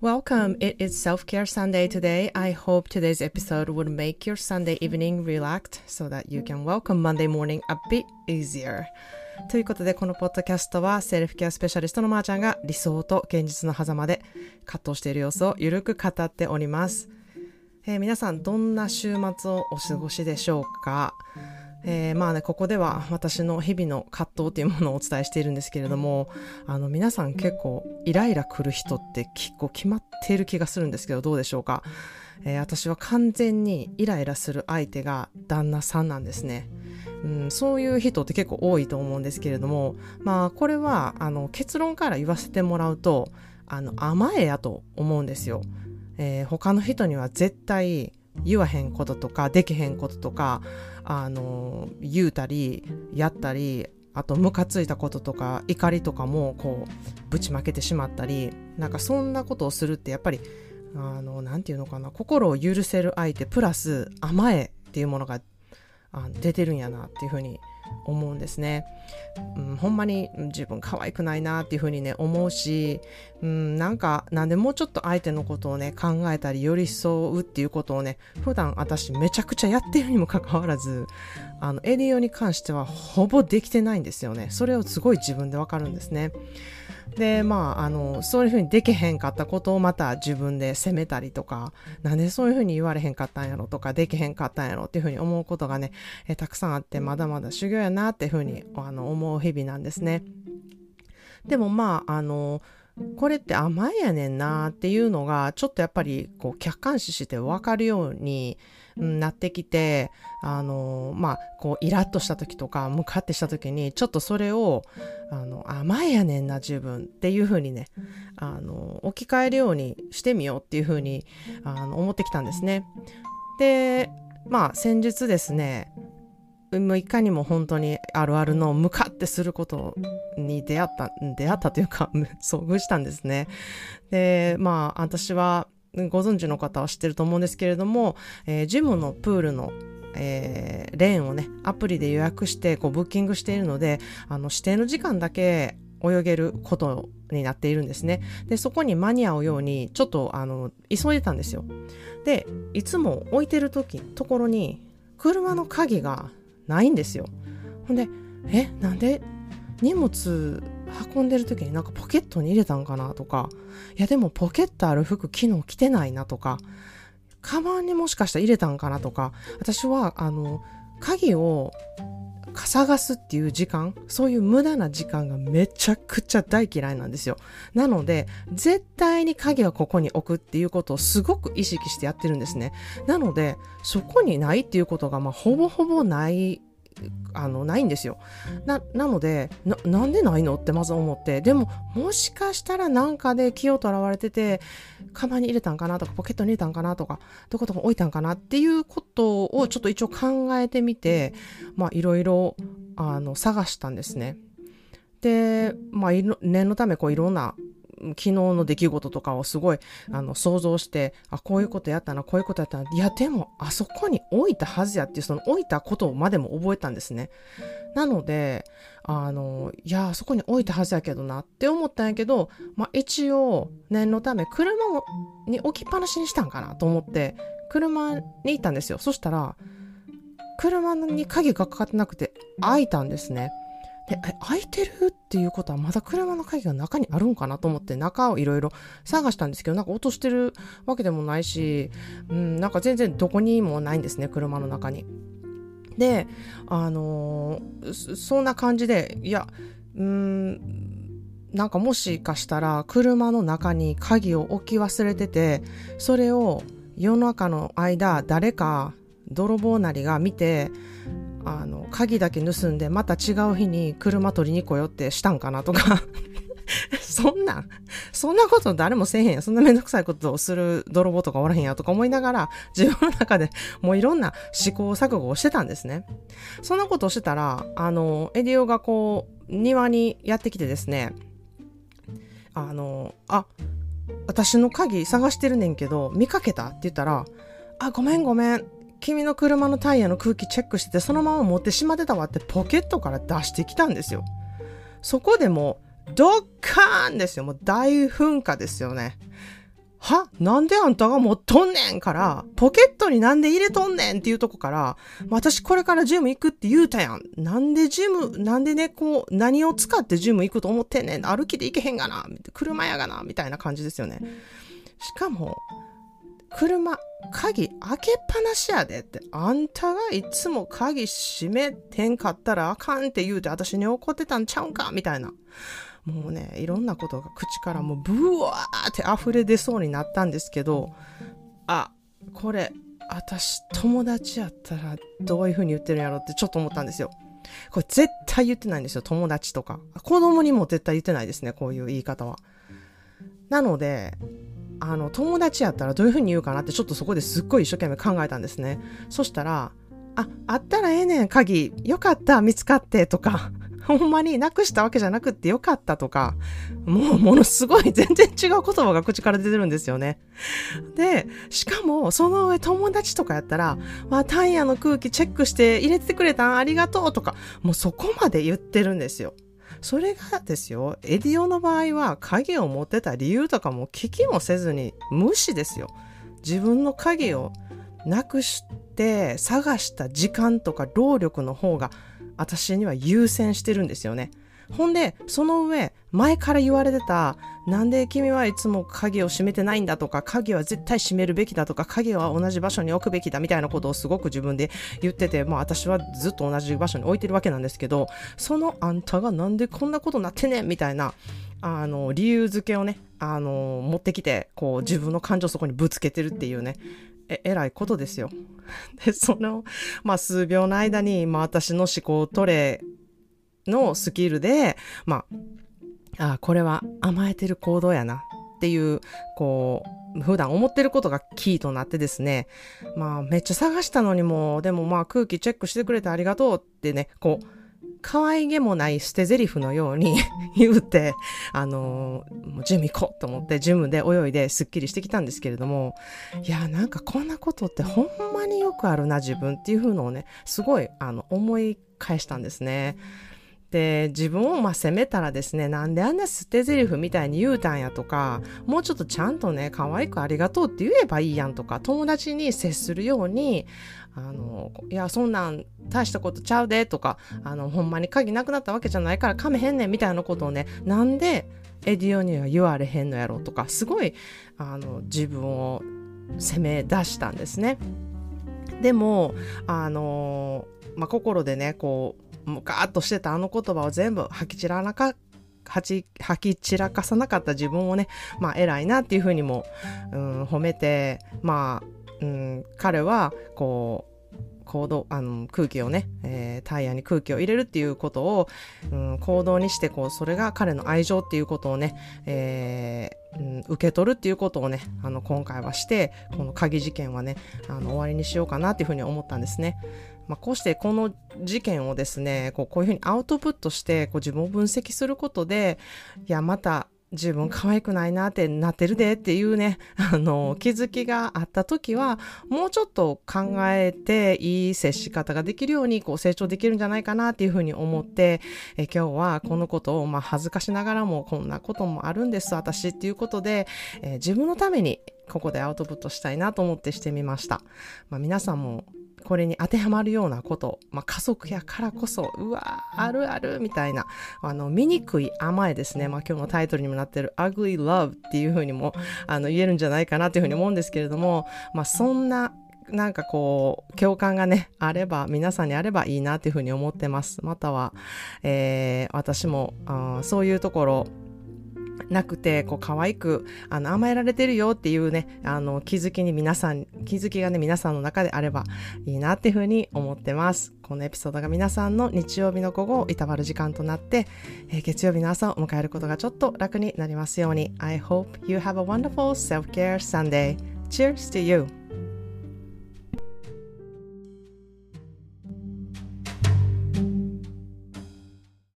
Welcome. It is Self Care Sunday today. I hope today's episode would make your Sunday evening relaxed so that you can welcome Monday morning a bit easier. ということで、このポッドキャストはセルフケアスペシャリストのまーちゃんが理想と現実の狭間で葛藤している様子をゆるく語っております。えー、皆さん、どんな週末をお過ごしでしょうかえー、まあね、ここでは私の日々の葛藤というものをお伝えしているんですけれども、あの、皆さん結構イライラ来る人って結構決まっている気がするんですけど、どうでしょうか？えー、私は完全にイライラする相手が旦那さんなんですね。うん、そういう人って結構多いと思うんですけれども、まあ、これは、あの、結論から言わせてもらうと、あの、甘えやと思うんですよ。えー、他の人には絶対言わへんこととかできへんこととかあの言うたりやったりあとムカついたこととか怒りとかもこうぶちまけてしまったりなんかそんなことをするってやっぱりあの何て言うのかな心を許せる相手プラス甘えっていうものがあ出てるんやなっていうふうに思思うんですね。うん、ほんまに自分可愛くないなっていうふうにね思うし、うん、なんかなんでもうちょっと相手のことをね考えたり寄り添うっていうことをね普段私めちゃくちゃやってるにもかかわらずあのエリオに関してはほぼできてないんですよねそれをすごい自分でわかるんですね。でまああのそういうふうにできへんかったことをまた自分で責めたりとかなんでそういうふうに言われへんかったんやろとかできへんかったんやろっていうふうに思うことがねえたくさんあってまだまだ修行やなっていうふうにあの思う日々なんですね。でもまああのこれって甘えやねんなっていうのがちょっとやっぱりこう客観視して分かるようになってきて、あの、まあ、こう、イラッとした時とか、ムカってした時に、ちょっとそれを、あの、甘えやねんな、自分っていうふうにね、あの、置き換えるようにしてみようっていうふうに、あの、思ってきたんですね。で、まあ、先日ですね、いかにも本当にあるあるの向かってすることに出会った、出会ったというか、遭遇したんですね。で、まあ、私は、ご存知の方は知ってると思うんですけれども、えー、ジムのプールのえー、レーンをね、アプリで予約してこうブッキングしているので、あの指定の時間だけ泳げることになっているんですね。で、そこに間に合うように、ちょっとあの、急いでたんですよ。で、いつも置いてる時、ところに、車の鍵がないんですよ。ほんで、え、なんで荷物運んでる時になんかポケットに入れたんかなとか、いやでもポケットある服昨日着てないなとか、カバンにもしかしたら入れたんかなとか、私はあの、鍵を探すっていう時間、そういう無駄な時間がめちゃくちゃ大嫌いなんですよ。なので、絶対に鍵はここに置くっていうことをすごく意識してやってるんですね。なので、そこにないっていうことが、まあ、ほぼほぼないあのないんですよ。なのでなんでないのってまず思ってでももしかしたらなんかで気をとらわれててカバンに入れたんかなとかポケットに入れたんかなとかどことか置いたんかなっていうことをちょっと一応考えてみてまあいろいろあの探したんですね。で、まあ、念のためこういろんな昨日の出来事とかをすごいあの想像してあこういうことやったなこういうことやったな。いやでもあそこに置いたはずやっていうその置いたことまでも覚えたんですね。なのであのいやあそこに置いたはずやけどなって思ったんやけど、まあ、一応念のため車に置きっぱなしにしたんかなと思って車に行ったんですよ。そしたら車に鍵がかかってなくて開いたんですねで、開いてる？っていうことはまだ車の鍵が中にあるんかなと思って中をいろいろ探したんですけど、なんか落としてるわけでもないし、うん、なんか全然どこにもないんですね、車の中に。で、あのー、そんな感じで、いや、うん、なんかもしかしたら車の中に鍵を置き忘れてて、それを夜中の間誰か泥棒なりが見て、あの鍵だけ盗んでまた違う日に車取りに来よってしたんかなとか そんな、そんなこと誰もせえへんや。そんなめんどくさいことをする泥棒とかおらへんやとか思いながら、自分の中でもういろんな試行錯誤をしてたんですね。そんなことをしてたら、あの、エディオがこう、庭にやってきてですね、あの、あ、私の鍵探してるねんけど、見かけた？って言ったら、あ、ごめんごめん。君の車のタイヤの空気チェックしてて、そのまま持ってしまってたわってポケットから出してきたんですよ。そこでもうドッカーンですよ。もう大噴火ですよね。は？なんであんたが持っとんねんから、ポケットになんで入れとんねんっていうとこから、私これからジム行くって言うたやん。なんでジム、なんでね、こう、何を使ってジム行くと思ってんねん。歩きで行けへんがな。車やがな。みたいな感じですよね。しかも、車、鍵開けっぱなしやでって。あんたがいつも鍵閉めてんかったらあかんって言うて私に怒ってたんちゃうんかみたいな。もうね、いろんなことが口からもうブワーって溢れ出そうになったんですけど、あ、これ、私友達やったらどういう風に言ってるんやろってちょっと思ったんですよ。これ絶対言ってないんですよ。友達とか。子供にも絶対言ってないですね。こういう言い方は。なので、あの、友達やったらどういう風に言うかなってちょっとそこですっごい一生懸命考えたんですね。そしたら、あ、あったらええねん、鍵。よかった、見つかって、とか。ほんまになくしたわけじゃなくってよかったとか、もうものすごい全然違う言葉が口から出てるんですよね。で、しかもその上友達とかやったら、まあタイヤの空気チェックして入れてくれたんありがとうとか、もうそこまで言ってるんですよ。それがですよ、エディオの場合は鍵を持ってた理由とかも聞きもせずに無視ですよ。自分の鍵をなくして探した時間とか労力の方が私には優先してるんですよね。ほんで、その上、前から言われてた、なんで君はいつも鍵を閉めてないんだとか、鍵は絶対閉めるべきだとか、鍵は同じ場所に置くべきだみたいなことをすごく自分で言ってて、まあ私はずっと同じ場所に置いてるわけなんですけど、そのあんたがなんでこんなことになってねみたいな、あの、理由付けをね、あの、持ってきて、こう自分の感情をそこにぶつけてるっていうね、え、えらいことですよ。で、その、まあ、数秒の間に、まあ、私の思考トレのスキルで、まあ、あこれは甘えてる行動やなっていう、こう、普段思ってることがキーとなってですね、まあ、めっちゃ探したのにも、でもまあ、空気チェックしてくれてありがとうってね、こう、可愛げもない捨て台詞のように 言うて、あのー、もうジム行こうと思ってジムで泳いですっきりしてきたんですけれども、いや、なんかこんなことってほんまによくあるな、自分っていうのをね、すごい、あの、思い返したんですね。で、自分をまあ責めたらですね、なんであんな捨て台詞みたいに言うたんやとか、もうちょっとちゃんとね、可愛くありがとうって言えばいいやんとか、友達に接するように、あの、いや、そんなん大したことちゃうでとか、あの、ほんまに鍵なくなったわけじゃないから噛めへんねんみたいなことをね、なんでエディオには言われへんのやろとか、すごい、あの、自分を責め出したんですね。でも、あの、まあ、心でね、こう、もうガーッとしてたあの言葉を全部吐き散らなか吐き散らかさなかった自分をね、まあ偉いなっていうふうにも、うん、褒めて、まあ、うん、彼は、こう、行動あの空気をね、えー、タイヤに空気を入れるっていうことを、うん、行動にしてこうそれが彼の愛情っていうことをね、えー、うん、受け取るっていうことをねあの今回はしてこの鍵事件はねあの終わりにしようかなっていうふうに思ったんですね。まあ、こうしてこの事件をですね、こうこういうふうにアウトプットしてこう自分を分析することで、いや、また自分可愛くないなってなってるでっていうね、あの、気づきがあった時は、もうちょっと考えていい接し方ができるように、こう成長できるんじゃないかなっていうふうに思って、え今日はこのことを、まあ恥ずかしながらもこんなこともあるんです、私っていうことで、え自分のためにここでアウトプットしたいなと思ってしてみました。まあ皆さんもこれに当てはまるようなこと、まあ、家族やからこそ、うわあるあるみたいな、あの、醜い甘えですね。まあ、今日のタイトルにもなってる ugly love っていうふうにも、あの、言えるんじゃないかなというふうに思うんですけれども、まあ、そんななんかこう、共感がね、あれば、皆さんにあればいいなっていうふうに思ってます。または、えー、私もあ、そういうところ、なくて、こう、可愛く、あの、甘えられてるよっていうね、あの、気づきに皆さん、気づきがね、皆さんの中であればいいなっていうふうに思ってます。このエピソードが皆さんの日曜日の午後をいたわる時間となって、えー、月曜日の朝を迎えることがちょっと楽になりますように。I hope you have a wonderful self-care Sunday. Cheers to you!